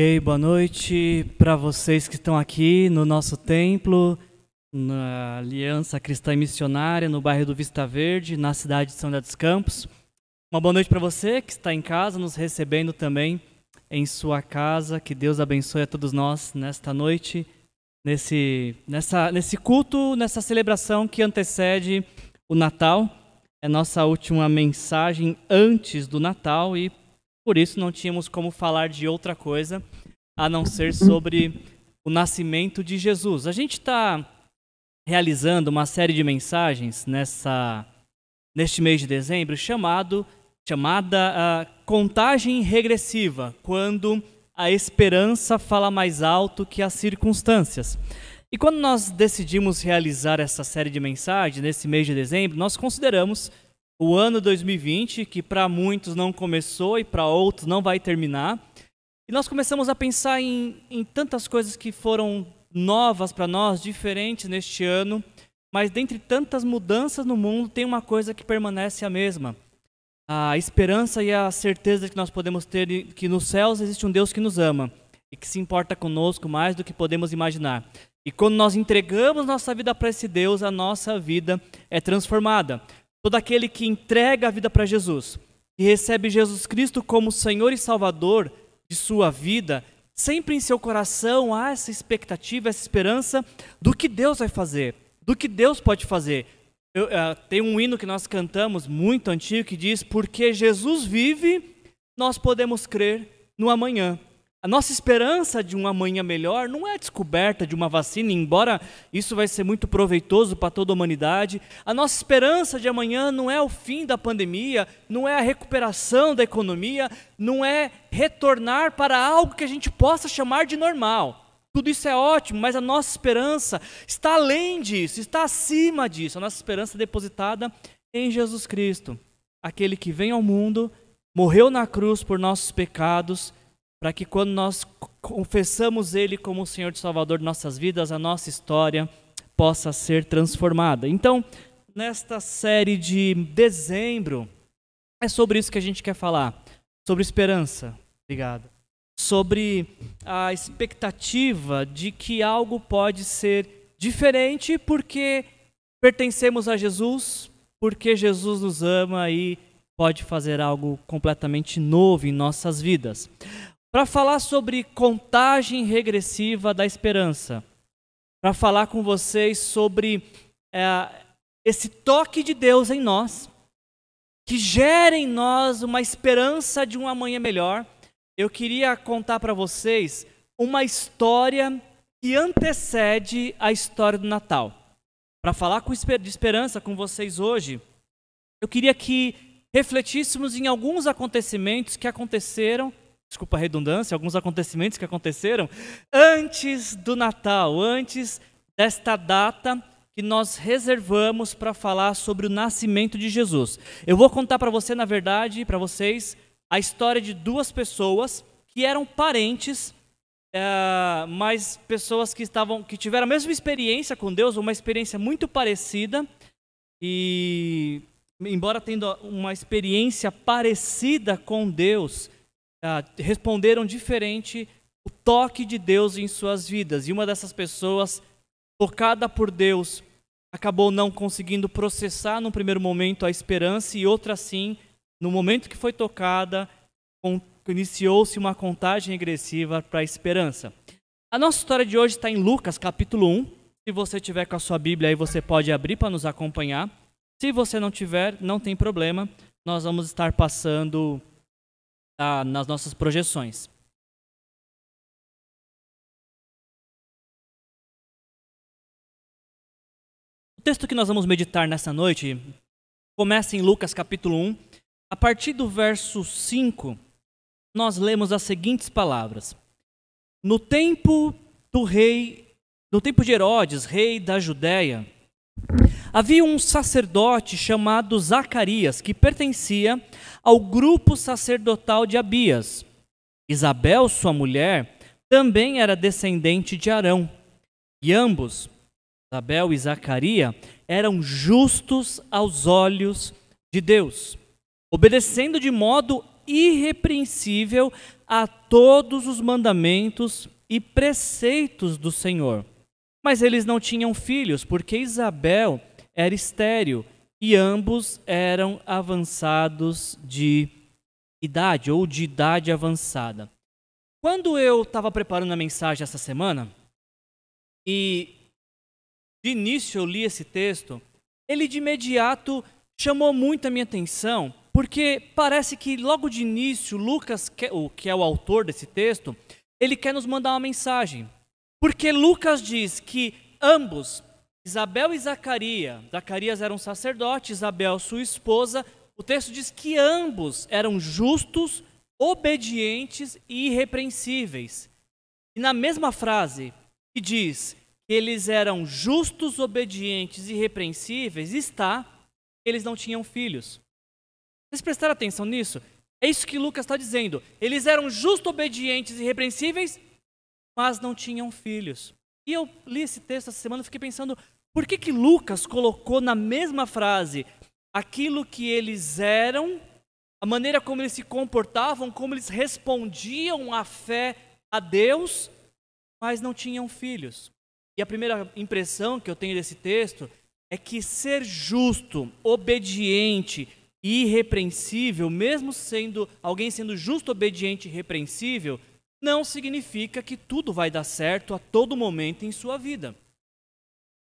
Ok, boa noite para vocês que estão aqui no nosso templo, na Aliança Cristã e Missionária, no bairro do Vista Verde, na cidade de São José dos Campos. Uma boa noite para você que está em casa, nos recebendo também em sua casa. Que Deus abençoe a todos nós nesta noite, nesse, nessa, nesse culto, nessa celebração que antecede o Natal. É nossa última mensagem antes do Natal e por isso não tínhamos como falar de outra coisa a não ser sobre o nascimento de Jesus. A gente está realizando uma série de mensagens nessa neste mês de dezembro chamado chamada uh, contagem regressiva, quando a esperança fala mais alto que as circunstâncias. E quando nós decidimos realizar essa série de mensagens nesse mês de dezembro, nós consideramos o ano 2020, que para muitos não começou e para outros não vai terminar. E nós começamos a pensar em, em tantas coisas que foram novas para nós, diferentes neste ano, mas dentre tantas mudanças no mundo, tem uma coisa que permanece a mesma. A esperança e a certeza que nós podemos ter que nos céus existe um Deus que nos ama e que se importa conosco mais do que podemos imaginar. E quando nós entregamos nossa vida para esse Deus, a nossa vida é transformada. Todo aquele que entrega a vida para Jesus e recebe Jesus Cristo como Senhor e Salvador de sua vida, sempre em seu coração há essa expectativa, essa esperança do que Deus vai fazer, do que Deus pode fazer. Eu, uh, tem um hino que nós cantamos muito antigo que diz: Porque Jesus vive, nós podemos crer no amanhã. A nossa esperança de um amanhã melhor não é a descoberta de uma vacina, embora isso vai ser muito proveitoso para toda a humanidade. A nossa esperança de amanhã não é o fim da pandemia, não é a recuperação da economia, não é retornar para algo que a gente possa chamar de normal. Tudo isso é ótimo, mas a nossa esperança está além disso, está acima disso. A nossa esperança é depositada em Jesus Cristo, aquele que vem ao mundo, morreu na cruz por nossos pecados para que quando nós confessamos Ele como o Senhor e Salvador de nossas vidas, a nossa história possa ser transformada. Então, nesta série de dezembro, é sobre isso que a gente quer falar, sobre esperança. Obrigado. Sobre a expectativa de que algo pode ser diferente porque pertencemos a Jesus, porque Jesus nos ama e pode fazer algo completamente novo em nossas vidas para falar sobre contagem regressiva da esperança, para falar com vocês sobre é, esse toque de Deus em nós, que gera em nós uma esperança de um amanhã melhor. Eu queria contar para vocês uma história que antecede a história do Natal. Para falar de esperança com vocês hoje, eu queria que refletíssemos em alguns acontecimentos que aconteceram desculpa a redundância, alguns acontecimentos que aconteceram antes do Natal, antes desta data que nós reservamos para falar sobre o nascimento de Jesus. Eu vou contar para você, na verdade, para vocês, a história de duas pessoas que eram parentes, é, mas pessoas que estavam, que tiveram a mesma experiência com Deus, uma experiência muito parecida e embora tendo uma experiência parecida com Deus, responderam diferente o toque de Deus em suas vidas. E uma dessas pessoas, tocada por Deus, acabou não conseguindo processar no primeiro momento a esperança, e outra sim, no momento que foi tocada, iniciou-se uma contagem regressiva para a esperança. A nossa história de hoje está em Lucas capítulo 1. Se você tiver com a sua Bíblia aí, você pode abrir para nos acompanhar. Se você não tiver, não tem problema. Nós vamos estar passando ah, nas nossas projeções. O texto que nós vamos meditar nessa noite começa em Lucas capítulo 1. A partir do verso 5, nós lemos as seguintes palavras: No tempo do rei, no tempo de Herodes, rei da Judéia, Havia um sacerdote chamado Zacarias, que pertencia ao grupo sacerdotal de Abias. Isabel, sua mulher, também era descendente de Arão. E ambos, Isabel e Zacarias, eram justos aos olhos de Deus, obedecendo de modo irrepreensível a todos os mandamentos e preceitos do Senhor. Mas eles não tinham filhos, porque Isabel era estéril e ambos eram avançados de idade ou de idade avançada. Quando eu estava preparando a mensagem essa semana e de início eu li esse texto, ele de imediato chamou muito a minha atenção, porque parece que logo de início Lucas, que é o autor desse texto, ele quer nos mandar uma mensagem. Porque Lucas diz que ambos, Isabel e Zacarias, Zacarias era um sacerdote, Isabel sua esposa, o texto diz que ambos eram justos, obedientes e irrepreensíveis. E na mesma frase que diz que eles eram justos, obedientes e irrepreensíveis, está que eles não tinham filhos. Vocês prestaram atenção nisso? É isso que Lucas está dizendo. Eles eram justos, obedientes e irrepreensíveis, mas não tinham filhos. E eu li esse texto essa semana e fiquei pensando, por que, que Lucas colocou na mesma frase aquilo que eles eram, a maneira como eles se comportavam, como eles respondiam à fé a Deus, mas não tinham filhos? E a primeira impressão que eu tenho desse texto é que ser justo, obediente e irrepreensível, mesmo sendo alguém sendo justo, obediente e irrepreensível, não significa que tudo vai dar certo a todo momento em sua vida.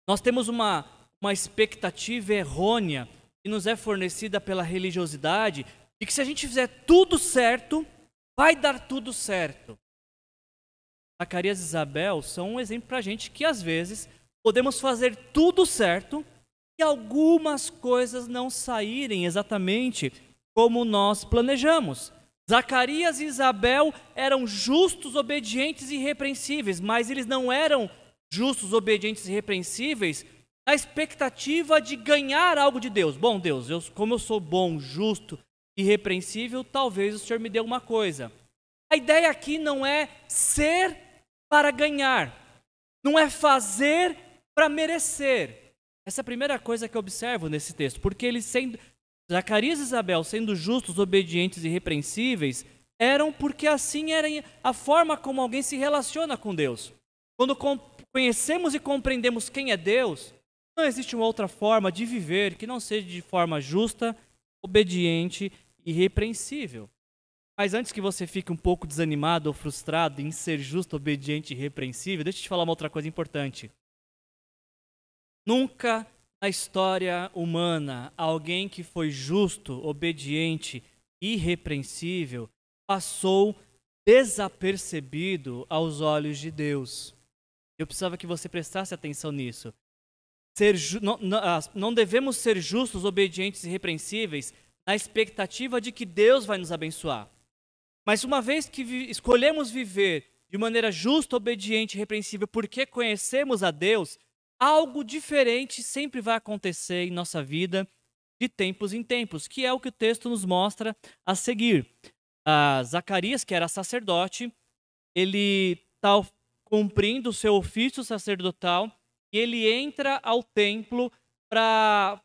Nós temos uma, uma expectativa errônea que nos é fornecida pela religiosidade de que se a gente fizer tudo certo, vai dar tudo certo. Zacarias e Isabel são um exemplo para a gente que às vezes podemos fazer tudo certo e algumas coisas não saírem exatamente como nós planejamos. Zacarias e Isabel eram justos, obedientes e irrepreensíveis, mas eles não eram justos, obedientes e irrepreensíveis na expectativa de ganhar algo de Deus. Bom, Deus, eu, como eu sou bom, justo irrepreensível, talvez o Senhor me dê uma coisa. A ideia aqui não é ser para ganhar, não é fazer para merecer. Essa é a primeira coisa que eu observo nesse texto, porque eles sendo Zacarias e Isabel sendo justos, obedientes e irrepreensíveis, eram porque assim era a forma como alguém se relaciona com Deus. Quando conhecemos e compreendemos quem é Deus, não existe uma outra forma de viver que não seja de forma justa, obediente e irrepreensível. Mas antes que você fique um pouco desanimado ou frustrado em ser justo, obediente e irrepreensível, deixa eu te falar uma outra coisa importante. Nunca na história humana alguém que foi justo, obediente, irrepreensível passou desapercebido aos olhos de Deus. Eu precisava que você prestasse atenção nisso. Não, ah, não devemos ser justos, obedientes e irrepreensíveis na expectativa de que Deus vai nos abençoar. Mas uma vez que vi escolhemos viver de maneira justa, obediente e repreensível porque conhecemos a Deus, algo diferente sempre vai acontecer em nossa vida de tempos em tempos, que é o que o texto nos mostra a seguir. Ah, Zacarias, que era sacerdote, ele está cumprindo o seu ofício sacerdotal e ele entra ao templo para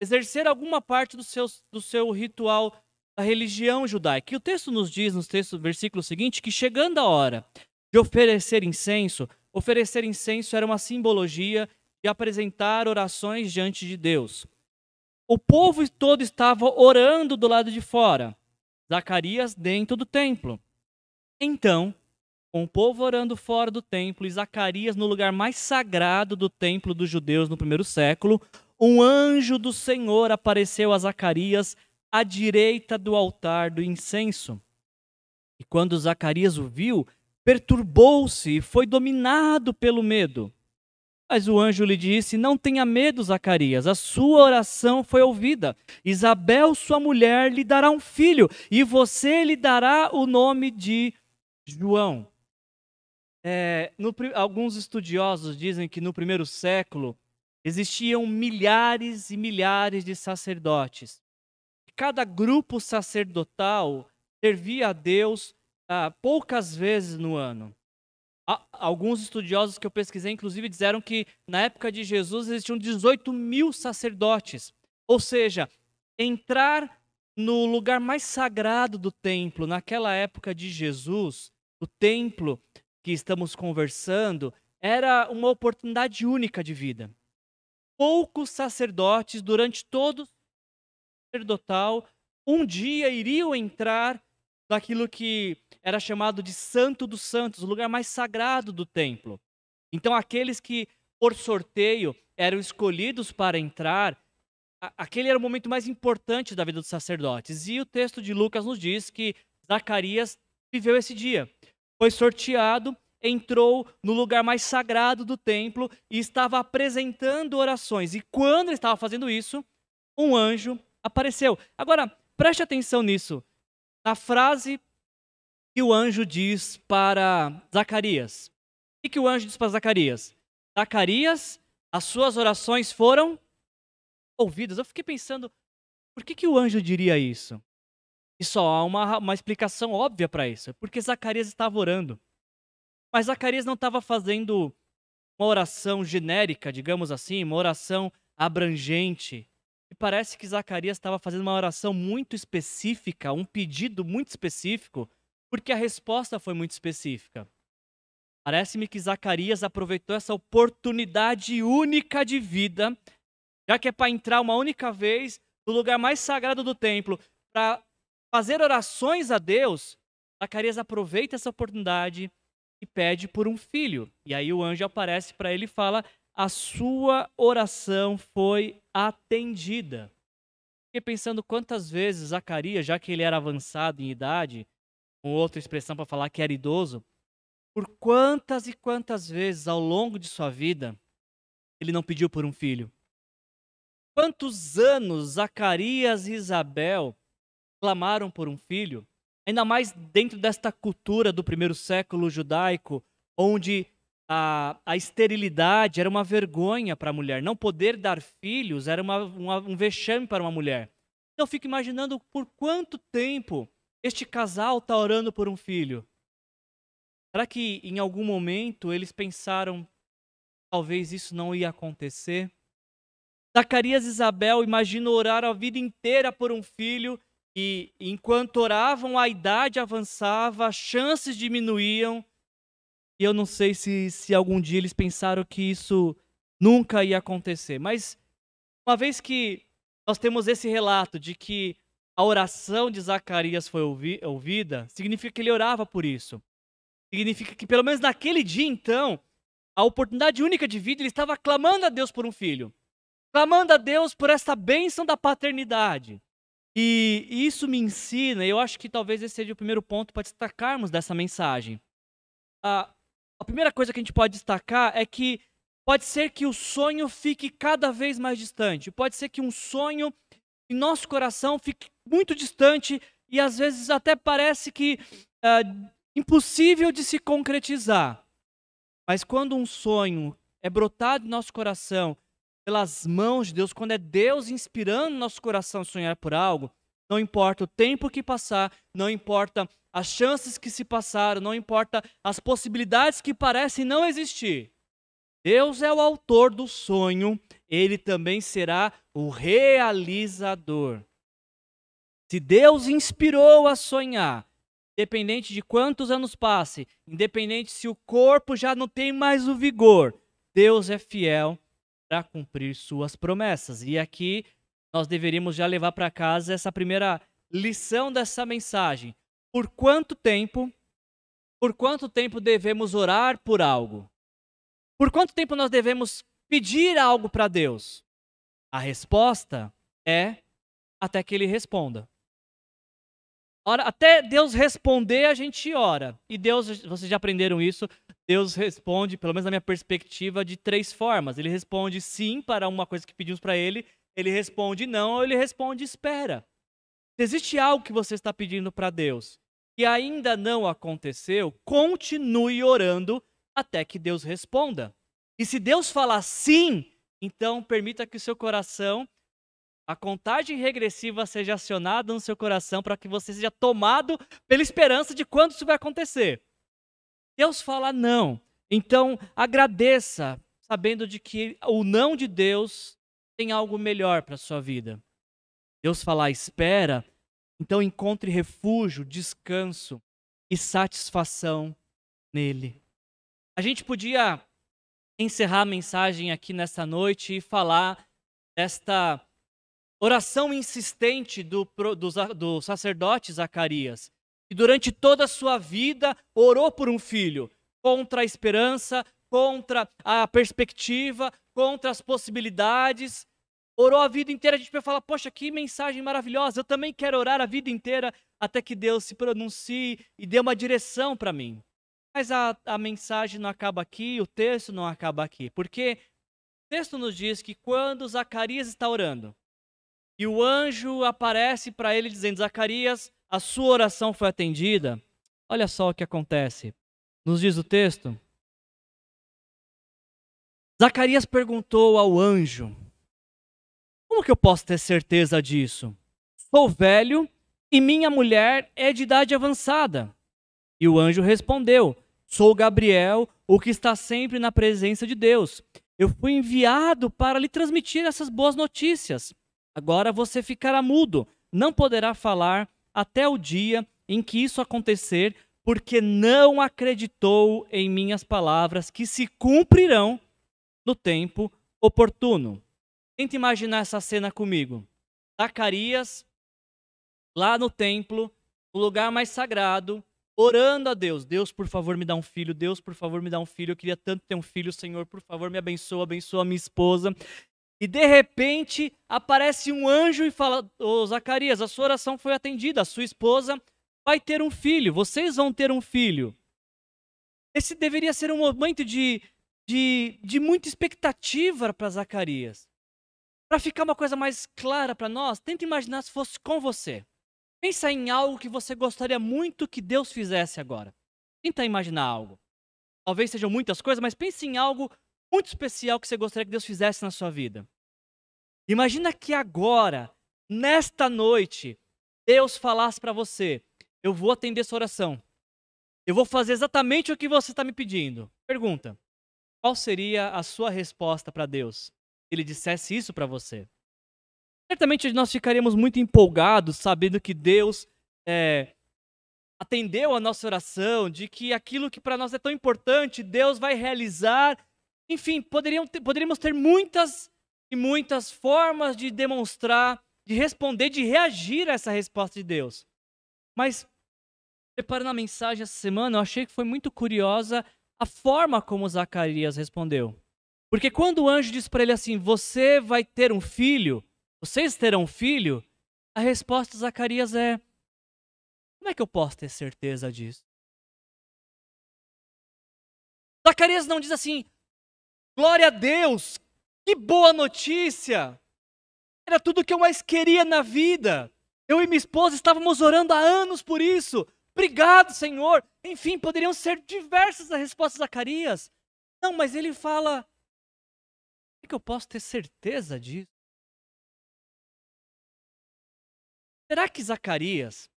exercer alguma parte do seu, do seu ritual da religião judaica. E o texto nos diz, no texto, versículo seguinte, que chegando a hora de oferecer incenso, Oferecer incenso era uma simbologia de apresentar orações diante de Deus. O povo todo estava orando do lado de fora, Zacarias dentro do templo. Então, com o povo orando fora do templo e Zacarias no lugar mais sagrado do templo dos judeus no primeiro século, um anjo do Senhor apareceu a Zacarias à direita do altar do incenso. E quando Zacarias o viu, perturbou-se e foi dominado pelo medo. Mas o anjo lhe disse: Não tenha medo, Zacarias, a sua oração foi ouvida. Isabel, sua mulher, lhe dará um filho, e você lhe dará o nome de João. É, no, alguns estudiosos dizem que no primeiro século existiam milhares e milhares de sacerdotes. Cada grupo sacerdotal servia a Deus ah, poucas vezes no ano. Alguns estudiosos que eu pesquisei, inclusive, disseram que na época de Jesus existiam 18 mil sacerdotes. Ou seja, entrar no lugar mais sagrado do templo, naquela época de Jesus, o templo que estamos conversando, era uma oportunidade única de vida. Poucos sacerdotes, durante todo o sacerdotal, um dia iriam entrar naquilo que era chamado de Santo dos Santos, o lugar mais sagrado do templo. Então, aqueles que, por sorteio, eram escolhidos para entrar, aquele era o momento mais importante da vida dos sacerdotes. E o texto de Lucas nos diz que Zacarias viveu esse dia. Foi sorteado, entrou no lugar mais sagrado do templo e estava apresentando orações. E quando ele estava fazendo isso, um anjo apareceu. Agora, preste atenção nisso. Na frase que o anjo diz para Zacarias. O que o anjo diz para Zacarias? Zacarias, as suas orações foram ouvidas. Eu fiquei pensando, por que, que o anjo diria isso? E só há uma, uma explicação óbvia para isso. É porque Zacarias estava orando. Mas Zacarias não estava fazendo uma oração genérica, digamos assim, uma oração abrangente. E parece que Zacarias estava fazendo uma oração muito específica, um pedido muito específico, porque a resposta foi muito específica. Parece-me que Zacarias aproveitou essa oportunidade única de vida já que é para entrar uma única vez no lugar mais sagrado do templo, para fazer orações a Deus, Zacarias aproveita essa oportunidade e pede por um filho. E aí o anjo aparece para ele e fala: A sua oração foi atendida. Fiquei pensando quantas vezes Zacarias, já que ele era avançado em idade, com outra expressão para falar que era idoso, por quantas e quantas vezes ao longo de sua vida ele não pediu por um filho? Quantos anos Zacarias e Isabel clamaram por um filho? Ainda mais dentro desta cultura do primeiro século judaico, onde a, a esterilidade era uma vergonha para a mulher. Não poder dar filhos era uma, uma, um vexame para uma mulher. Então, eu fico imaginando por quanto tempo este casal está orando por um filho. Será que em algum momento eles pensaram talvez isso não ia acontecer? Zacarias e Isabel imaginam orar a vida inteira por um filho e enquanto oravam a idade avançava, as chances diminuíam. E eu não sei se, se algum dia eles pensaram que isso nunca ia acontecer. Mas uma vez que nós temos esse relato de que a oração de Zacarias foi ouvi ouvida, significa que ele orava por isso. Significa que pelo menos naquele dia então, a oportunidade única de vida, ele estava clamando a Deus por um filho clamando a Deus por essa bênção da paternidade. E isso me ensina, eu acho que talvez esse seja o primeiro ponto para destacarmos dessa mensagem. A, a primeira coisa que a gente pode destacar é que pode ser que o sonho fique cada vez mais distante, pode ser que um sonho em nosso coração fique muito distante e às vezes até parece que uh, impossível de se concretizar. Mas quando um sonho é brotado em nosso coração pelas mãos de Deus, quando é Deus inspirando nosso coração a sonhar por algo, não importa o tempo que passar, não importa as chances que se passaram, não importa as possibilidades que parecem não existir. Deus é o autor do sonho, ele também será o realizador. Se Deus inspirou a sonhar, independente de quantos anos passe, independente se o corpo já não tem mais o vigor, Deus é fiel para cumprir suas promessas. E aqui nós deveríamos já levar para casa essa primeira lição dessa mensagem. Por quanto tempo, por quanto tempo devemos orar por algo? Por quanto tempo nós devemos pedir algo para Deus? A resposta é até que ele responda. Ora, até Deus responder, a gente ora. E Deus, vocês já aprenderam isso, Deus responde, pelo menos na minha perspectiva, de três formas. Ele responde sim para uma coisa que pedimos para ele, ele responde não, ou ele responde espera. Se existe algo que você está pedindo para Deus e ainda não aconteceu, continue orando até que Deus responda. E se Deus falar sim, então permita que o seu coração, a contagem regressiva seja acionada no seu coração para que você seja tomado pela esperança de quando isso vai acontecer. Deus fala não. Então, agradeça, sabendo de que o não de Deus tem algo melhor para a sua vida. Deus falar espera, Então encontre refúgio, descanso e satisfação nele. A gente podia encerrar a mensagem aqui nessa noite e falar desta oração insistente do, do, do sacerdote Zacarias, que durante toda a sua vida orou por um filho, contra a esperança, contra a perspectiva, contra as possibilidades. Orou a vida inteira, a gente vai falar, poxa, que mensagem maravilhosa, eu também quero orar a vida inteira até que Deus se pronuncie e dê uma direção para mim. Mas a, a mensagem não acaba aqui, o texto não acaba aqui, porque o texto nos diz que quando Zacarias está orando, e o anjo aparece para ele dizendo: Zacarias, a sua oração foi atendida. Olha só o que acontece. Nos diz o texto. Zacarias perguntou ao anjo: Como que eu posso ter certeza disso? Sou velho e minha mulher é de idade avançada. E o anjo respondeu: Sou Gabriel, o que está sempre na presença de Deus. Eu fui enviado para lhe transmitir essas boas notícias. Agora você ficará mudo, não poderá falar até o dia em que isso acontecer, porque não acreditou em minhas palavras que se cumprirão no tempo oportuno. Tente imaginar essa cena comigo. Zacarias, lá no templo, no lugar mais sagrado, orando a Deus. Deus, por favor, me dá um filho. Deus, por favor, me dá um filho. Eu queria tanto ter um filho, Senhor, por favor, me abençoa, abençoa minha esposa. E de repente aparece um anjo e fala: Ô oh, Zacarias, a sua oração foi atendida, a sua esposa vai ter um filho, vocês vão ter um filho. Esse deveria ser um momento de, de, de muita expectativa para Zacarias. Para ficar uma coisa mais clara para nós, tenta imaginar se fosse com você. Pensa em algo que você gostaria muito que Deus fizesse agora. Tenta imaginar algo. Talvez sejam muitas coisas, mas pense em algo muito especial que você gostaria que Deus fizesse na sua vida. Imagina que agora, nesta noite, Deus falasse para você: Eu vou atender essa oração. Eu vou fazer exatamente o que você está me pedindo. Pergunta: Qual seria a sua resposta para Deus se ele dissesse isso para você? Certamente nós ficaríamos muito empolgados sabendo que Deus é, atendeu a nossa oração, de que aquilo que para nós é tão importante, Deus vai realizar enfim, poderiam ter, poderíamos ter muitas e muitas formas de demonstrar, de responder, de reagir a essa resposta de Deus. Mas, preparando a mensagem essa semana, eu achei que foi muito curiosa a forma como Zacarias respondeu. Porque quando o anjo diz para ele assim: Você vai ter um filho, vocês terão um filho, a resposta de Zacarias é: Como é que eu posso ter certeza disso? Zacarias não diz assim: Glória a Deus! Que boa notícia! Era tudo o que eu mais queria na vida. Eu e minha esposa estávamos orando há anos por isso. Obrigado, Senhor. Enfim, poderiam ser diversas as respostas de Zacarias. Não, mas ele fala: Como que eu posso ter certeza disso? Será que Zacarias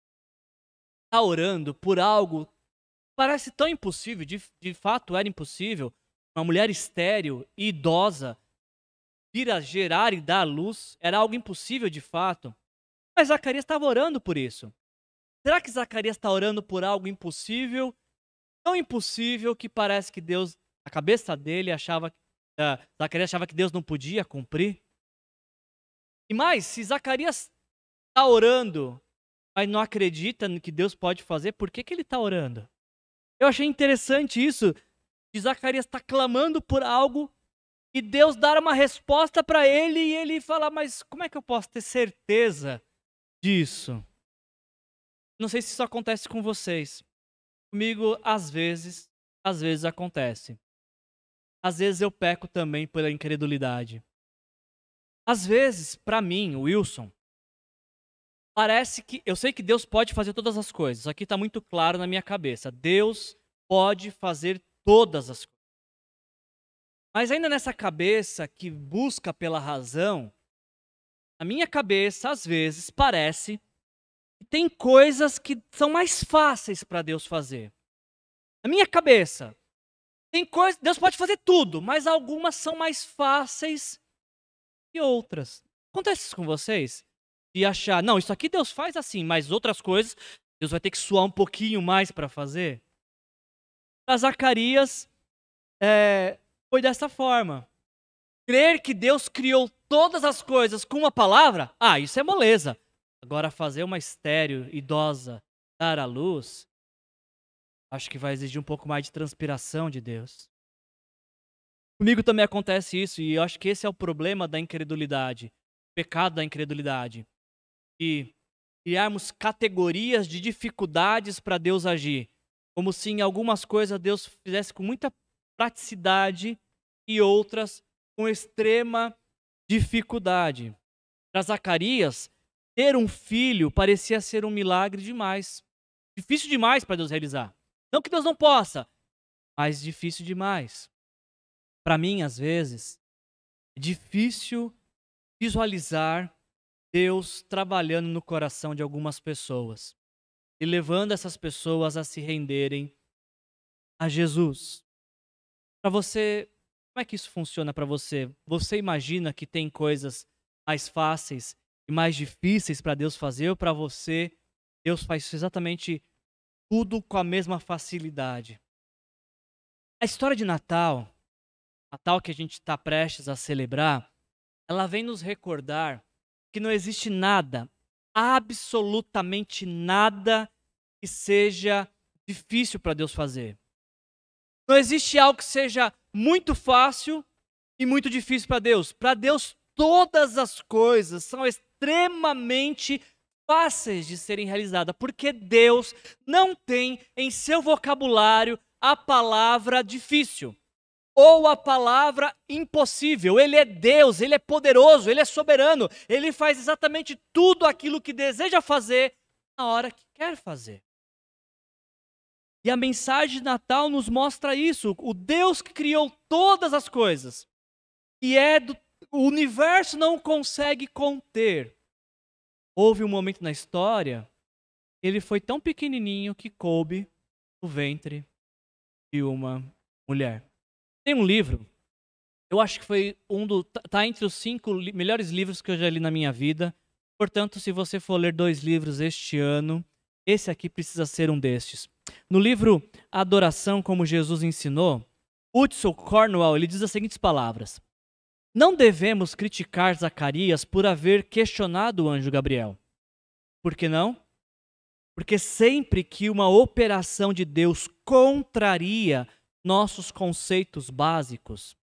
está orando por algo que parece tão impossível, de, de fato era impossível, uma mulher estéril e idosa vir a gerar e dar luz era algo impossível de fato. Mas Zacarias estava orando por isso. Será que Zacarias está orando por algo impossível? Tão impossível que parece que Deus, a cabeça dele achava, uh, Zacarias achava que Deus não podia cumprir. E mais, se Zacarias está orando, mas não acredita no que Deus pode fazer, por que, que ele está orando? Eu achei interessante isso de Zacarias está clamando por algo e Deus dar uma resposta para ele e ele fala: Mas como é que eu posso ter certeza disso? Não sei se isso acontece com vocês. Comigo, às vezes, às vezes acontece. Às vezes eu peco também pela incredulidade. Às vezes, para mim, Wilson, parece que eu sei que Deus pode fazer todas as coisas. Isso aqui está muito claro na minha cabeça. Deus pode fazer todas as coisas. Mas ainda nessa cabeça que busca pela razão, a minha cabeça às vezes parece tem coisas que são mais fáceis para Deus fazer. Na minha cabeça, tem coisas, Deus pode fazer tudo, mas algumas são mais fáceis que outras. Acontece isso com vocês? de achar, não, isso aqui Deus faz assim, mas outras coisas Deus vai ter que suar um pouquinho mais para fazer. Para Zacarias, é, foi dessa forma. Crer que Deus criou todas as coisas com uma palavra, ah, isso é moleza. Agora, fazer uma estéreo idosa dar à luz, acho que vai exigir um pouco mais de transpiração de Deus. Comigo também acontece isso, e eu acho que esse é o problema da incredulidade, o pecado da incredulidade. E criarmos categorias de dificuldades para Deus agir, como se em algumas coisas Deus fizesse com muita praticidade e outras com extrema dificuldade. Para Zacarias, ter um filho parecia ser um milagre demais. Difícil demais para Deus realizar. Não que Deus não possa, mas difícil demais. Para mim, às vezes, é difícil visualizar Deus trabalhando no coração de algumas pessoas e levando essas pessoas a se renderem a Jesus. Para você, como é que isso funciona para você? Você imagina que tem coisas mais fáceis e mais difíceis para Deus fazer ou para você Deus faz exatamente tudo com a mesma facilidade? A história de Natal, Natal que a gente está prestes a celebrar, ela vem nos recordar que não existe nada, absolutamente nada que seja difícil para Deus fazer. Não existe algo que seja muito fácil e muito difícil para Deus. Para Deus, todas as coisas são extremamente fáceis de serem realizadas, porque Deus não tem em seu vocabulário a palavra difícil ou a palavra impossível. Ele é Deus, ele é poderoso, ele é soberano, ele faz exatamente tudo aquilo que deseja fazer na hora que quer fazer. E a mensagem de Natal nos mostra isso. O Deus que criou todas as coisas, e é do, o universo não consegue conter. Houve um momento na história, ele foi tão pequenininho que coube no ventre de uma mulher. Tem um livro, eu acho que foi um do. Tá, tá entre os cinco li melhores livros que eu já li na minha vida. Portanto, se você for ler dois livros este ano, esse aqui precisa ser um destes. No livro Adoração como Jesus ensinou, Hudson Cornwell ele diz as seguintes palavras: Não devemos criticar Zacarias por haver questionado o anjo Gabriel. Por que não? Porque sempre que uma operação de Deus contraria nossos conceitos básicos,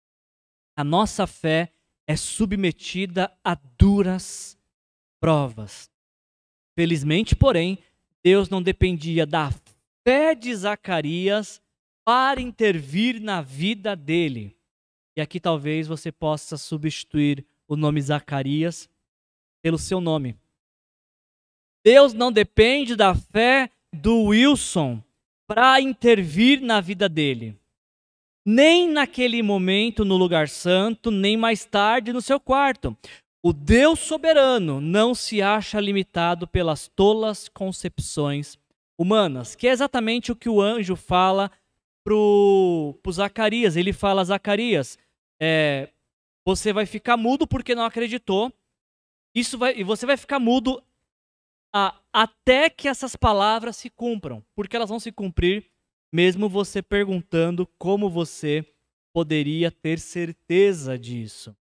a nossa fé é submetida a duras provas. Felizmente, porém, Deus não dependia da fé de Zacarias para intervir na vida dele. E aqui talvez você possa substituir o nome Zacarias pelo seu nome. Deus não depende da fé do Wilson para intervir na vida dele. Nem naquele momento no lugar santo, nem mais tarde no seu quarto. O Deus soberano não se acha limitado pelas tolas concepções humanas, que é exatamente o que o anjo fala para o Zacarias. Ele fala Zacarias, é, você vai ficar mudo porque não acreditou. Isso vai, e você vai ficar mudo a, até que essas palavras se cumpram, porque elas vão se cumprir mesmo você perguntando como você poderia ter certeza disso.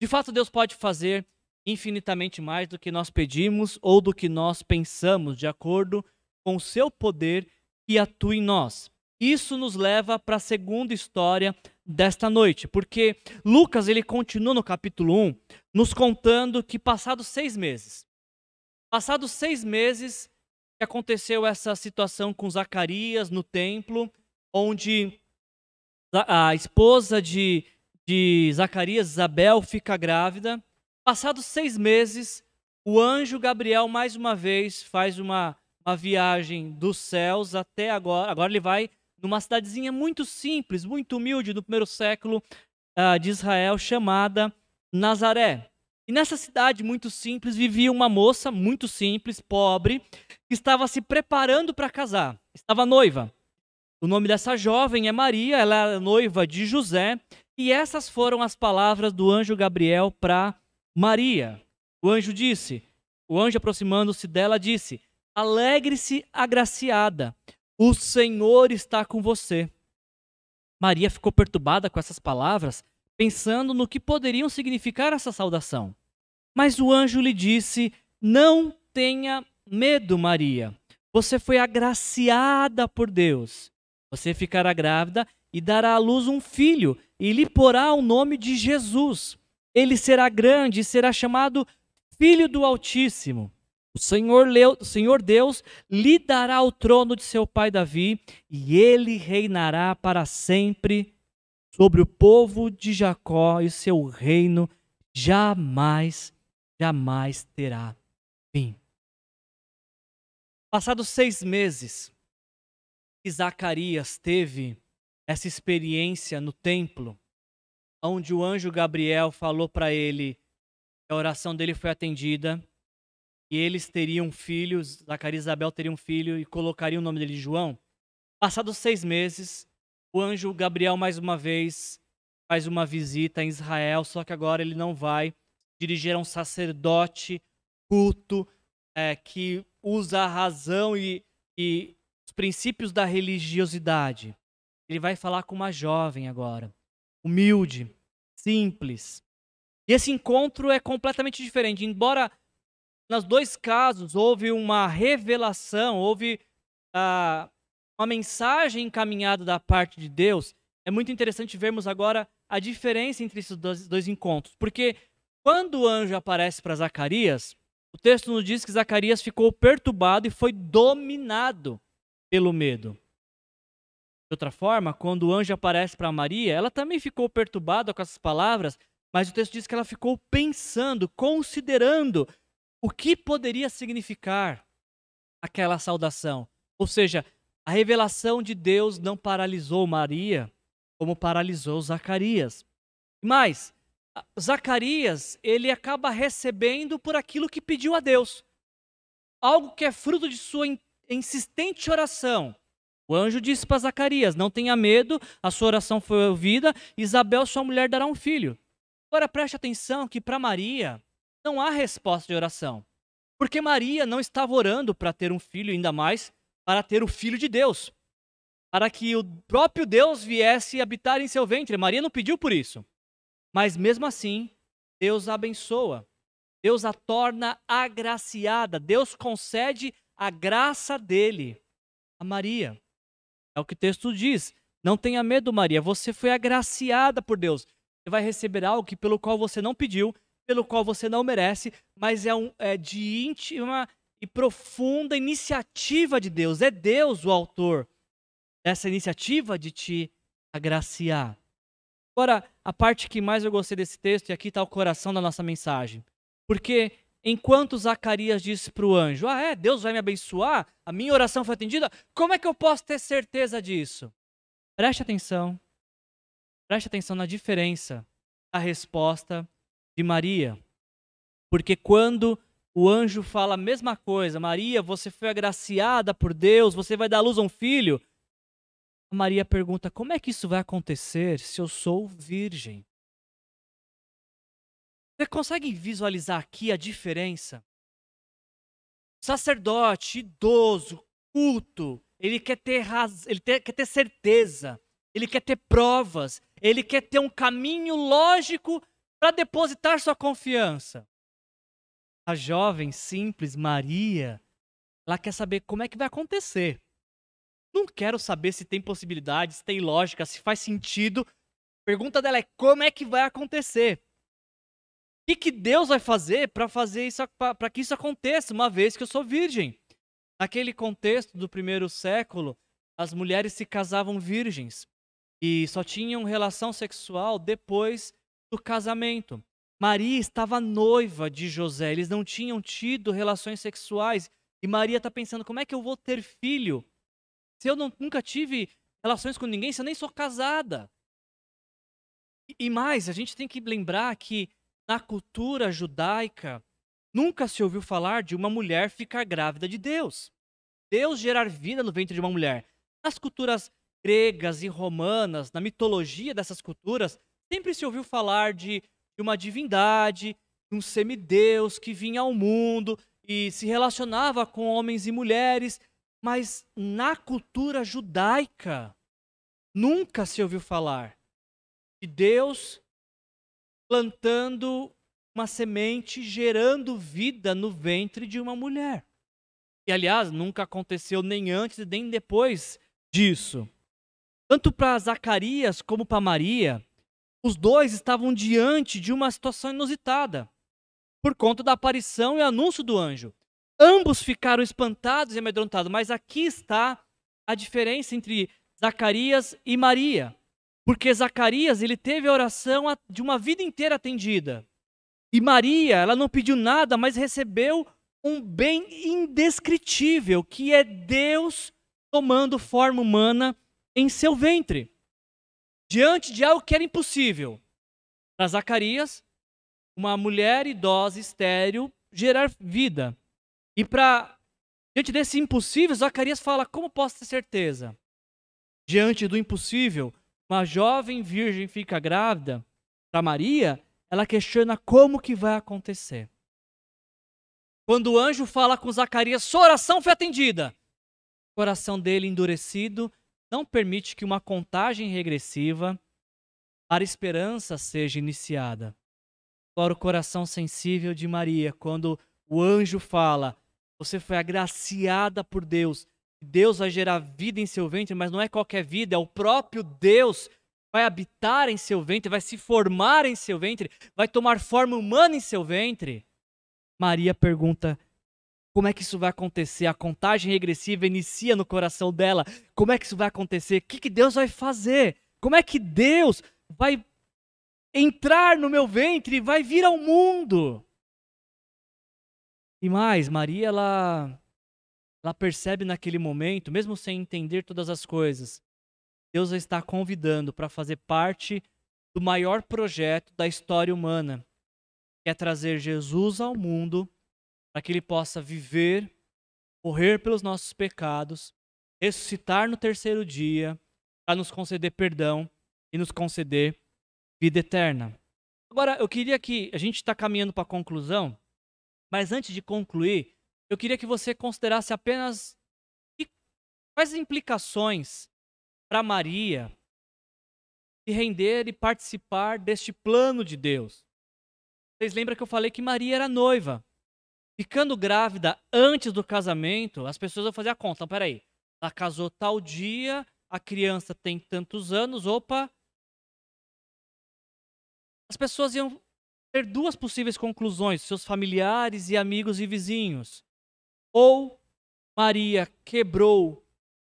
De fato, Deus pode fazer infinitamente mais do que nós pedimos ou do que nós pensamos, de acordo com o seu poder que atua em nós. Isso nos leva para a segunda história desta noite, porque Lucas ele continua no capítulo 1 nos contando que passados seis meses, passados seis meses que aconteceu essa situação com Zacarias no templo, onde a esposa de de Zacarias, Isabel fica grávida. Passados seis meses, o anjo Gabriel mais uma vez faz uma, uma viagem dos céus até agora. Agora ele vai numa cidadezinha muito simples, muito humilde, do primeiro século uh, de Israel, chamada Nazaré. E nessa cidade muito simples vivia uma moça muito simples, pobre, que estava se preparando para casar. Estava noiva. O nome dessa jovem é Maria, ela era noiva de José, e essas foram as palavras do anjo Gabriel para Maria. O anjo disse: o anjo aproximando-se dela disse: Alegre-se, agraciada, o Senhor está com você. Maria ficou perturbada com essas palavras, pensando no que poderiam significar essa saudação. Mas o anjo lhe disse: Não tenha medo, Maria. Você foi agraciada por Deus. Você ficará grávida e dará à luz um filho, e lhe porá o nome de Jesus. Ele será grande e será chamado Filho do Altíssimo. O Senhor, o Senhor Deus lhe dará o trono de seu pai Davi, e ele reinará para sempre sobre o povo de Jacó, e seu reino jamais, jamais terá fim. Passados seis meses, Zacarias teve essa experiência no templo, onde o anjo Gabriel falou para ele a oração dele foi atendida e eles teriam filhos, Zacarias e Isabel teriam filho e colocariam o nome dele de João. Passados seis meses, o anjo Gabriel mais uma vez faz uma visita em Israel, só que agora ele não vai dirigir a um sacerdote culto é, que usa a razão e, e os princípios da religiosidade. Ele vai falar com uma jovem agora, humilde, simples. E esse encontro é completamente diferente. Embora nos dois casos houve uma revelação, houve uh, uma mensagem encaminhada da parte de Deus, é muito interessante vermos agora a diferença entre esses dois, dois encontros. Porque quando o anjo aparece para Zacarias, o texto nos diz que Zacarias ficou perturbado e foi dominado pelo medo. De outra forma, quando o anjo aparece para Maria, ela também ficou perturbada com essas palavras, mas o texto diz que ela ficou pensando, considerando o que poderia significar aquela saudação. Ou seja, a revelação de Deus não paralisou Maria, como paralisou Zacarias. Mas Zacarias, ele acaba recebendo por aquilo que pediu a Deus. Algo que é fruto de sua insistente oração. O anjo disse para Zacarias: Não tenha medo, a sua oração foi ouvida, Isabel, sua mulher, dará um filho. Agora preste atenção que para Maria não há resposta de oração. Porque Maria não estava orando para ter um filho, ainda mais para ter o filho de Deus. Para que o próprio Deus viesse habitar em seu ventre. Maria não pediu por isso. Mas mesmo assim, Deus a abençoa. Deus a torna agraciada. Deus concede a graça dele a Maria. É o que o texto diz. Não tenha medo, Maria. Você foi agraciada por Deus. Você vai receber algo que, pelo qual você não pediu, pelo qual você não merece, mas é, um, é de íntima e profunda iniciativa de Deus. É Deus o autor dessa iniciativa de te agraciar. Agora, a parte que mais eu gostei desse texto, e aqui está o coração da nossa mensagem. Porque enquanto Zacarias disse para o anjo: Ah, é, Deus vai me abençoar, a minha oração foi atendida, como é que eu posso ter certeza disso? Preste atenção. Preste atenção na diferença da resposta de Maria. Porque quando o anjo fala a mesma coisa, Maria, você foi agraciada por Deus, você vai dar luz a um filho, Maria pergunta: como é que isso vai acontecer se eu sou virgem? Você consegue visualizar aqui a diferença? Sacerdote, idoso, culto, ele quer ter raz... ele quer ter certeza, ele quer ter provas, ele quer ter um caminho lógico para depositar sua confiança. A jovem simples Maria, ela quer saber como é que vai acontecer. Não quero saber se tem possibilidade, se tem lógica, se faz sentido. A pergunta dela é como é que vai acontecer? O que, que Deus vai fazer para fazer isso para que isso aconteça, uma vez que eu sou virgem? Naquele contexto do primeiro século, as mulheres se casavam virgens e só tinham relação sexual depois do casamento. Maria estava noiva de José, eles não tinham tido relações sexuais e Maria está pensando: como é que eu vou ter filho se eu não, nunca tive relações com ninguém, se eu nem sou casada. E, e mais, a gente tem que lembrar que na cultura judaica nunca se ouviu falar de uma mulher ficar grávida de Deus. Deus gerar vida no ventre de uma mulher. Nas culturas gregas e romanas, na mitologia dessas culturas, sempre se ouviu falar de, de uma divindade, de um semideus que vinha ao mundo e se relacionava com homens e mulheres, mas na cultura judaica nunca se ouviu falar de Deus plantando uma semente gerando vida no ventre de uma mulher. E aliás, nunca aconteceu nem antes nem depois disso. Tanto para Zacarias como para Maria, os dois estavam diante de uma situação inusitada, por conta da aparição e anúncio do anjo. Ambos ficaram espantados e amedrontados, mas aqui está a diferença entre Zacarias e Maria. Porque Zacarias, ele teve a oração de uma vida inteira atendida. E Maria, ela não pediu nada, mas recebeu um bem indescritível, que é Deus tomando forma humana em seu ventre. Diante de algo que era impossível. Para Zacarias, uma mulher idosa, estéril, gerar vida. E para diante desse impossível, Zacarias fala: "Como posso ter certeza?" Diante do impossível, uma jovem virgem fica grávida. Para Maria, ela questiona como que vai acontecer. Quando o anjo fala com Zacarias, sua oração foi atendida. O coração dele endurecido não permite que uma contagem regressiva para a esperança seja iniciada. Agora, o coração sensível de Maria, quando o anjo fala, você foi agraciada por Deus, Deus vai gerar vida em seu ventre, mas não é qualquer vida, é o próprio Deus vai habitar em seu ventre, vai se formar em seu ventre, vai tomar forma humana em seu ventre. Maria pergunta: como é que isso vai acontecer? A contagem regressiva inicia no coração dela. Como é que isso vai acontecer? O que, que Deus vai fazer? Como é que Deus vai entrar no meu ventre e vai vir ao mundo? E mais, Maria, ela, ela percebe naquele momento, mesmo sem entender todas as coisas, Deus a está convidando para fazer parte do maior projeto da história humana, que é trazer Jesus ao mundo para que ele possa viver, morrer pelos nossos pecados, ressuscitar no terceiro dia, para nos conceder perdão e nos conceder vida eterna. Agora, eu queria que a gente está caminhando para a conclusão, mas antes de concluir, eu queria que você considerasse apenas quais implicações para Maria de render e participar deste plano de Deus. Vocês lembram que eu falei que Maria era noiva? Ficando grávida antes do casamento, as pessoas vão fazer a conta. Então, peraí, ela casou tal dia, a criança tem tantos anos, opa. As pessoas iam ter duas possíveis conclusões, seus familiares e amigos e vizinhos. Ou Maria quebrou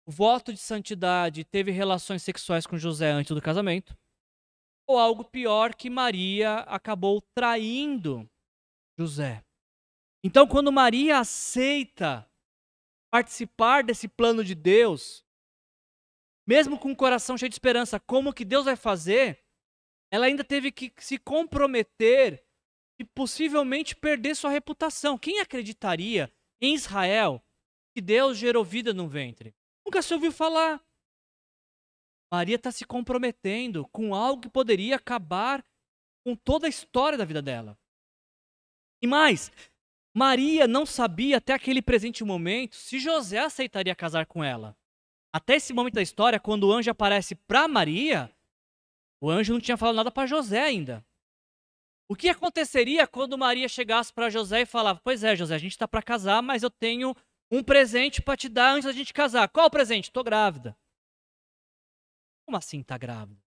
o voto de santidade e teve relações sexuais com José antes do casamento. Ou algo pior, que Maria acabou traindo José. Então, quando Maria aceita participar desse plano de Deus, mesmo com o coração cheio de esperança, como que Deus vai fazer, ela ainda teve que se comprometer e possivelmente perder sua reputação. Quem acreditaria em Israel que Deus gerou vida no ventre? Nunca se ouviu falar. Maria está se comprometendo com algo que poderia acabar com toda a história da vida dela. E mais, Maria não sabia até aquele presente momento se José aceitaria casar com ela. Até esse momento da história, quando o anjo aparece para Maria, o anjo não tinha falado nada para José ainda. O que aconteceria quando Maria chegasse para José e falava: Pois é, José, a gente está para casar, mas eu tenho um presente para te dar antes da gente casar. Qual o presente? Estou grávida. Como assim está grávida?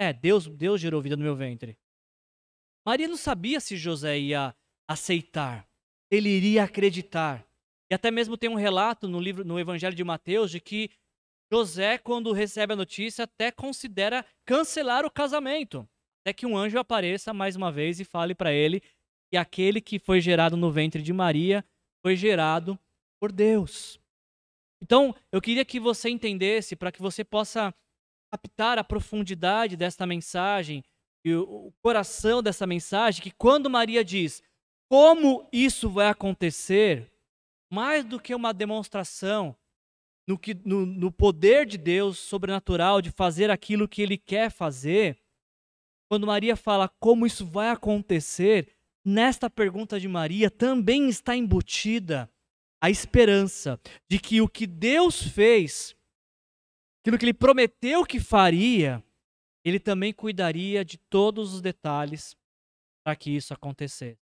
É, Deus, Deus gerou vida no meu ventre. Maria não sabia se José ia aceitar ele iria acreditar. E até mesmo tem um relato no livro, no Evangelho de Mateus, de que José, quando recebe a notícia, até considera cancelar o casamento, até que um anjo apareça mais uma vez e fale para ele que aquele que foi gerado no ventre de Maria foi gerado por Deus. Então, eu queria que você entendesse, para que você possa captar a profundidade desta mensagem e o coração dessa mensagem, que quando Maria diz: como isso vai acontecer, mais do que uma demonstração no, que, no, no poder de Deus sobrenatural de fazer aquilo que ele quer fazer, quando Maria fala como isso vai acontecer, nesta pergunta de Maria também está embutida a esperança de que o que Deus fez, aquilo que ele prometeu que faria, ele também cuidaria de todos os detalhes para que isso acontecesse.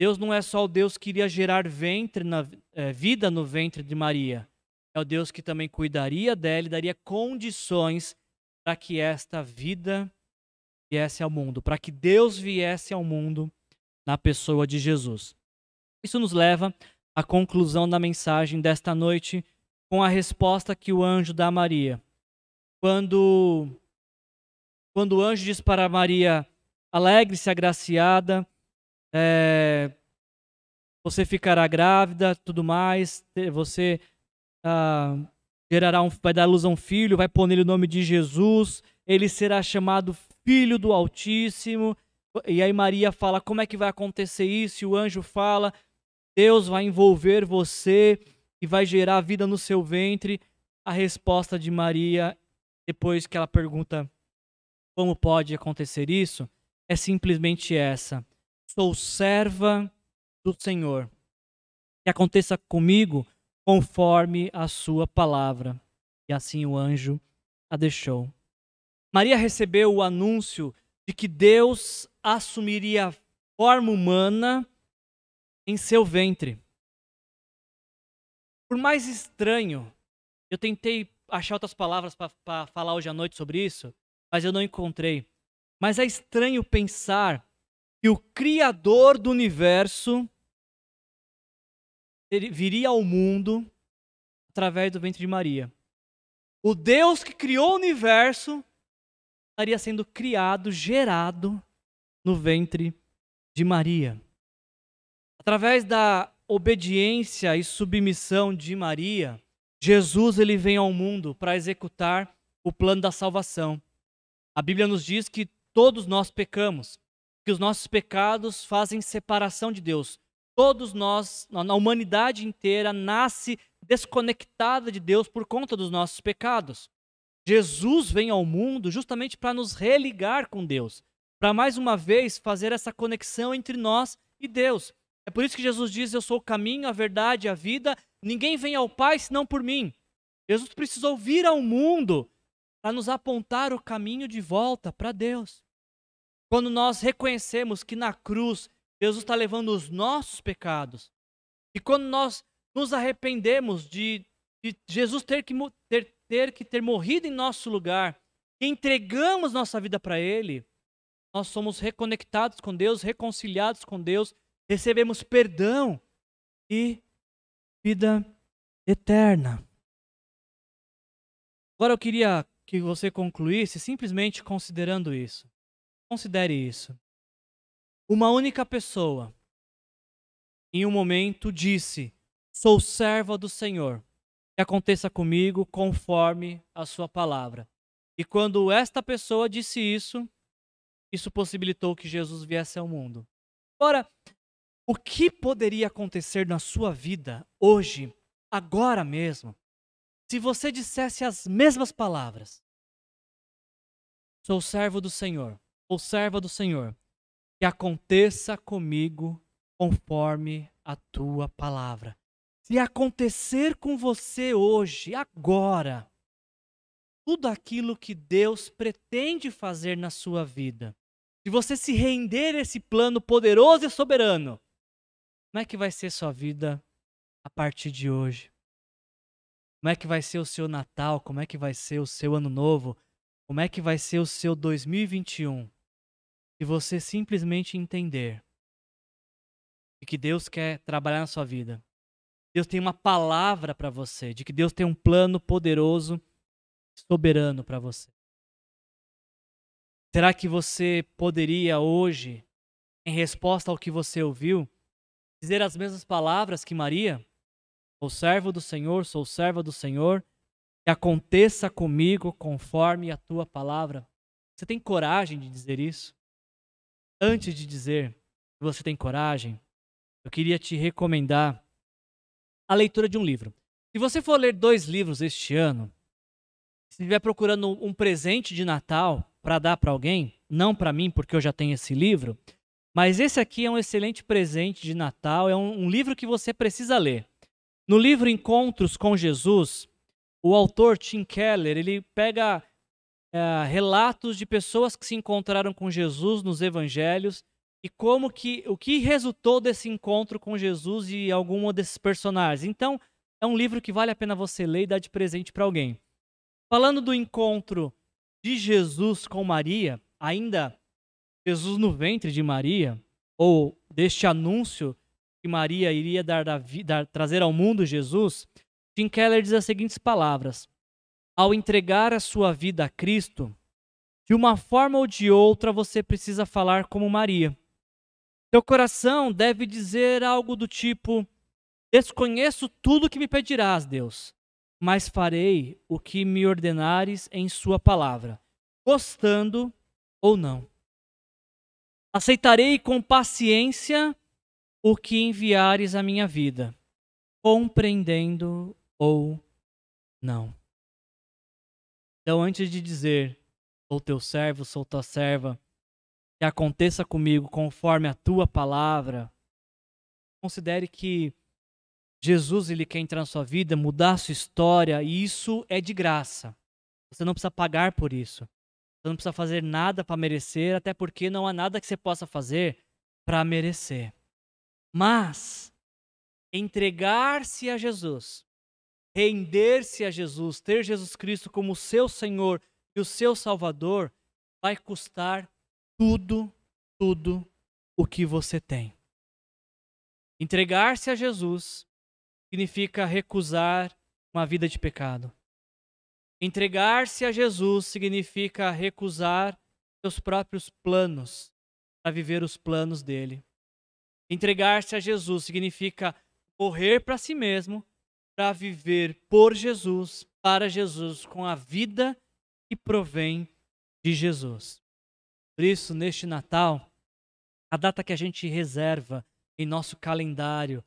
Deus não é só o Deus que iria gerar ventre na, é, vida no ventre de Maria, é o Deus que também cuidaria dela e daria condições para que esta vida viesse ao mundo, para que Deus viesse ao mundo na pessoa de Jesus. Isso nos leva à conclusão da mensagem desta noite com a resposta que o anjo dá a Maria. Quando, quando o anjo diz para Maria: alegre-se, agraciada, é, você ficará grávida, tudo mais, você ah, gerará um, vai dar luz a um filho, vai pôr nele o nome de Jesus, ele será chamado Filho do Altíssimo. E aí Maria fala: como é que vai acontecer isso? E o anjo fala: Deus vai envolver você e vai gerar vida no seu ventre. A resposta de Maria, depois que ela pergunta como pode acontecer isso, é simplesmente essa: Sou serva do Senhor. Que aconteça comigo conforme a sua palavra. E assim o anjo a deixou. Maria recebeu o anúncio de que Deus assumiria forma humana em seu ventre. Por mais estranho, eu tentei achar outras palavras para falar hoje à noite sobre isso, mas eu não encontrei. Mas é estranho pensar que o Criador do universo viria ao mundo através do ventre de Maria. O Deus que criou o universo estaria sendo criado, gerado no ventre de Maria. Através da obediência e submissão de Maria, Jesus ele vem ao mundo para executar o plano da salvação. A Bíblia nos diz que todos nós pecamos, que os nossos pecados fazem separação de Deus. Todos nós, na humanidade inteira, nasce desconectada de Deus por conta dos nossos pecados. Jesus vem ao mundo justamente para nos religar com Deus, para mais uma vez fazer essa conexão entre nós e Deus. É por isso que Jesus diz: Eu sou o caminho, a verdade a vida. Ninguém vem ao Pai senão por mim. Jesus precisou vir ao mundo para nos apontar o caminho de volta para Deus. Quando nós reconhecemos que na cruz Jesus está levando os nossos pecados, e quando nós nos arrependemos de, de Jesus ter que, ter, ter que ter morrido em nosso lugar, e entregamos nossa vida para Ele, nós somos reconectados com Deus, reconciliados com Deus, recebemos perdão e vida eterna. Agora eu queria que você concluísse simplesmente considerando isso. Considere isso. Uma única pessoa, em um momento, disse: Sou serva do Senhor, que aconteça comigo conforme a sua palavra. E quando esta pessoa disse isso, isso possibilitou que Jesus viesse ao mundo. Ora, o que poderia acontecer na sua vida hoje, agora mesmo, se você dissesse as mesmas palavras? Sou servo do Senhor, ou serva do Senhor, que aconteça comigo conforme a tua palavra. Se acontecer com você hoje, agora, tudo aquilo que Deus pretende fazer na sua vida, se você se render a esse plano poderoso e soberano, como é que vai ser sua vida a partir de hoje? Como é que vai ser o seu Natal? Como é que vai ser o seu Ano Novo? Como é que vai ser o seu 2021? Se você simplesmente entender que Deus quer trabalhar na sua vida, Deus tem uma palavra para você, de que Deus tem um plano poderoso, soberano para você. Será que você poderia hoje, em resposta ao que você ouviu, dizer as mesmas palavras que Maria? Sou servo do Senhor, sou serva do Senhor, que aconteça comigo conforme a tua palavra. Você tem coragem de dizer isso? Antes de dizer que você tem coragem, eu queria te recomendar a leitura de um livro. Se você for ler dois livros este ano, se estiver procurando um presente de Natal para dar para alguém, não para mim, porque eu já tenho esse livro, Mas esse aqui é um excelente presente de Natal, é um, um livro que você precisa ler. No livro Encontros com Jesus, o autor Tim Keller ele pega é, relatos de pessoas que se encontraram com Jesus nos Evangelhos e como que o que resultou desse encontro com Jesus e algum desses personagens. Então, é um livro que vale a pena você ler e dar de presente para alguém. Falando do encontro de Jesus com Maria, ainda Jesus no ventre de Maria, ou deste anúncio que Maria iria dar, dar trazer ao mundo Jesus, Tim Keller diz as seguintes palavras: Ao entregar a sua vida a Cristo, de uma forma ou de outra você precisa falar como Maria. Seu coração deve dizer algo do tipo: Desconheço tudo que me pedirás, Deus, mas farei o que me ordenares em Sua palavra, gostando ou não. Aceitarei com paciência o que enviares à minha vida, compreendendo ou não. Então, antes de dizer, sou teu servo, sou tua serva, que aconteça comigo conforme a tua palavra, considere que Jesus ele quer entrar na sua vida, mudar a sua história, e isso é de graça. Você não precisa pagar por isso. Você não precisa fazer nada para merecer, até porque não há nada que você possa fazer para merecer. Mas entregar-se a Jesus, render-se a Jesus, ter Jesus Cristo como seu Senhor e o seu Salvador, vai custar tudo, tudo o que você tem. Entregar-se a Jesus significa recusar uma vida de pecado. Entregar-se a Jesus significa recusar seus próprios planos para viver os planos dele. Entregar-se a Jesus significa morrer para si mesmo para viver por Jesus, para Jesus, com a vida que provém de Jesus. Por isso, neste Natal, a data que a gente reserva em nosso calendário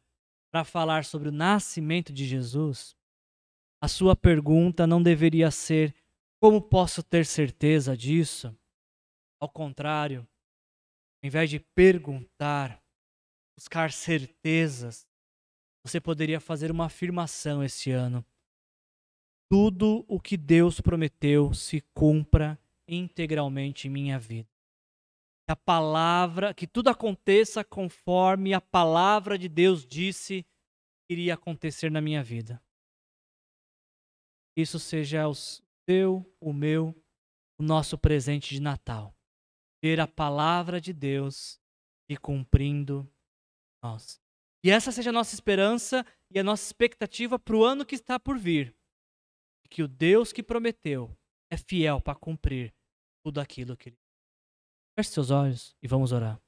para falar sobre o nascimento de Jesus, a sua pergunta não deveria ser como posso ter certeza disso? Ao contrário, ao invés de perguntar, buscar certezas, você poderia fazer uma afirmação esse ano. Tudo o que Deus prometeu se cumpra integralmente em minha vida que a palavra, que tudo aconteça conforme a palavra de Deus disse que iria acontecer na minha vida. Isso seja o seu, o meu, o nosso presente de Natal. Ver a palavra de Deus e cumprindo nós. E essa seja a nossa esperança e a nossa expectativa para o ano que está por vir. Que o Deus que prometeu é fiel para cumprir tudo aquilo que ele Feche seus olhos e vamos orar.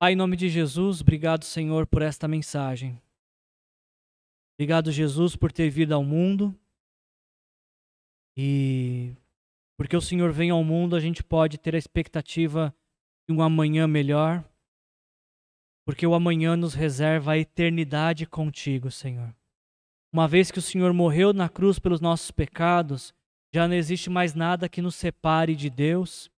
Pai, em nome de Jesus, obrigado, Senhor, por esta mensagem. Obrigado, Jesus, por ter vindo ao mundo. E porque o Senhor vem ao mundo, a gente pode ter a expectativa de um amanhã melhor. Porque o amanhã nos reserva a eternidade contigo, Senhor. Uma vez que o Senhor morreu na cruz pelos nossos pecados, já não existe mais nada que nos separe de Deus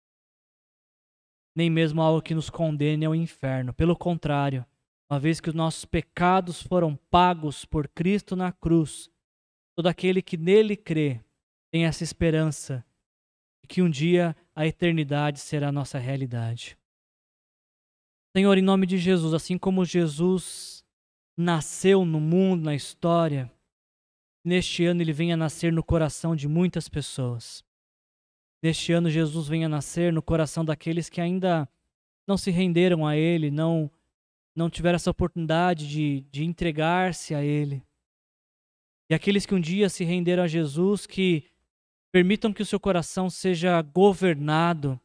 nem mesmo algo que nos condene ao inferno. Pelo contrário, uma vez que os nossos pecados foram pagos por Cristo na cruz, todo aquele que nele crê tem essa esperança de que um dia a eternidade será a nossa realidade. Senhor, em nome de Jesus, assim como Jesus nasceu no mundo, na história, neste ano ele venha nascer no coração de muitas pessoas neste ano Jesus venha nascer no coração daqueles que ainda não se renderam a Ele, não, não tiveram essa oportunidade de, de entregar-se a Ele. E aqueles que um dia se renderam a Jesus, que permitam que o seu coração seja governado,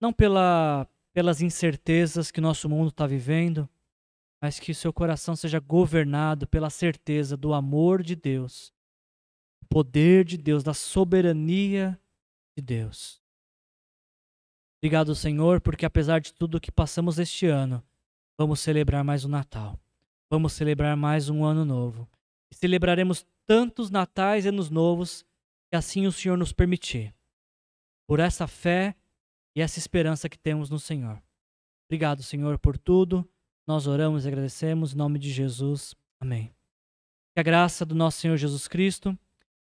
não pela, pelas incertezas que nosso mundo está vivendo, mas que o seu coração seja governado pela certeza do amor de Deus, do poder de Deus, da soberania de Deus. Obrigado, Senhor, porque apesar de tudo que passamos este ano, vamos celebrar mais um Natal. Vamos celebrar mais um ano novo. E celebraremos tantos natais e anos novos que assim o Senhor nos permitir. Por essa fé e essa esperança que temos no Senhor. Obrigado, Senhor, por tudo. Nós oramos e agradecemos em nome de Jesus. Amém. Que a graça do nosso Senhor Jesus Cristo,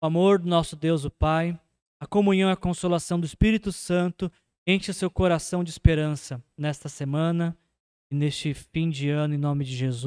o amor do nosso Deus, o Pai, a comunhão e a consolação do Espírito Santo enche seu coração de esperança nesta semana e neste fim de ano, em nome de Jesus.